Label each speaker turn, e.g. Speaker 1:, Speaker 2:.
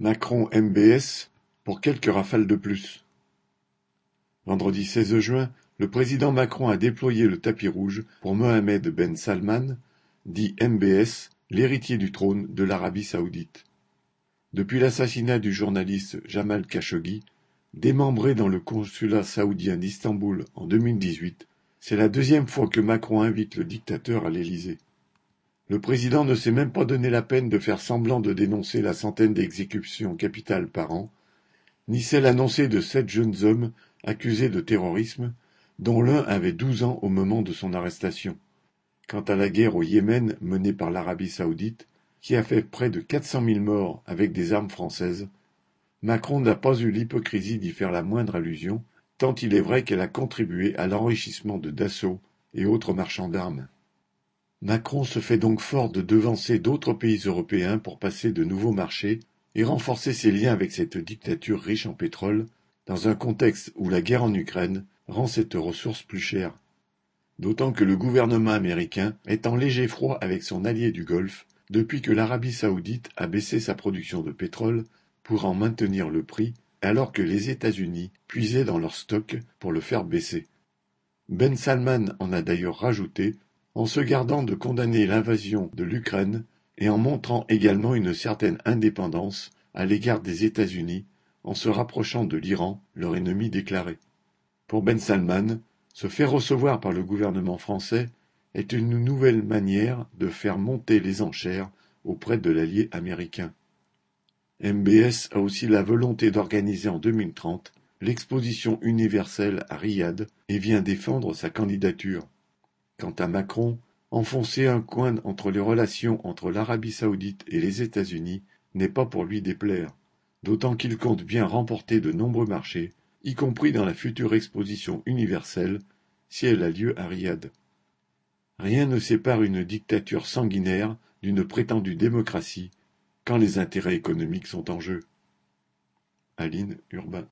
Speaker 1: Macron-MBS pour quelques rafales de plus. Vendredi 16 juin, le président Macron a déployé le tapis rouge pour Mohamed Ben Salman, dit MBS, l'héritier du trône de l'Arabie saoudite. Depuis l'assassinat du journaliste Jamal Khashoggi, démembré dans le consulat saoudien d'Istanbul en 2018, c'est la deuxième fois que Macron invite le dictateur à l'Élysée. Le président ne s'est même pas donné la peine de faire semblant de dénoncer la centaine d'exécutions capitales par an, ni celle annoncée de sept jeunes hommes accusés de terrorisme, dont l'un avait douze ans au moment de son arrestation. Quant à la guerre au Yémen menée par l'Arabie saoudite, qui a fait près de quatre cent mille morts avec des armes françaises, Macron n'a pas eu l'hypocrisie d'y faire la moindre allusion, tant il est vrai qu'elle a contribué à l'enrichissement de Dassault et autres marchands d'armes. Macron se fait donc fort de devancer d'autres pays européens pour passer de nouveaux marchés et renforcer ses liens avec cette dictature riche en pétrole, dans un contexte où la guerre en Ukraine rend cette ressource plus chère. D'autant que le gouvernement américain est en léger froid avec son allié du Golfe depuis que l'Arabie saoudite a baissé sa production de pétrole pour en maintenir le prix alors que les États-Unis puisaient dans leurs stocks pour le faire baisser. Ben Salman en a d'ailleurs rajouté en se gardant de condamner l'invasion de l'Ukraine et en montrant également une certaine indépendance à l'égard des États-Unis en se rapprochant de l'Iran, leur ennemi déclaré. Pour Ben Salman, se faire recevoir par le gouvernement français est une nouvelle manière de faire monter les enchères auprès de l'allié américain. MBS a aussi la volonté d'organiser en 2030 l'exposition universelle à Riyad et vient défendre sa candidature. Quant à Macron, enfoncer un coin entre les relations entre l'Arabie saoudite et les États-Unis n'est pas pour lui déplaire, d'autant qu'il compte bien remporter de nombreux marchés, y compris dans la future exposition universelle, si elle a lieu à Riyad. Rien ne sépare une dictature sanguinaire d'une prétendue démocratie quand les intérêts économiques sont en jeu. Aline Urbain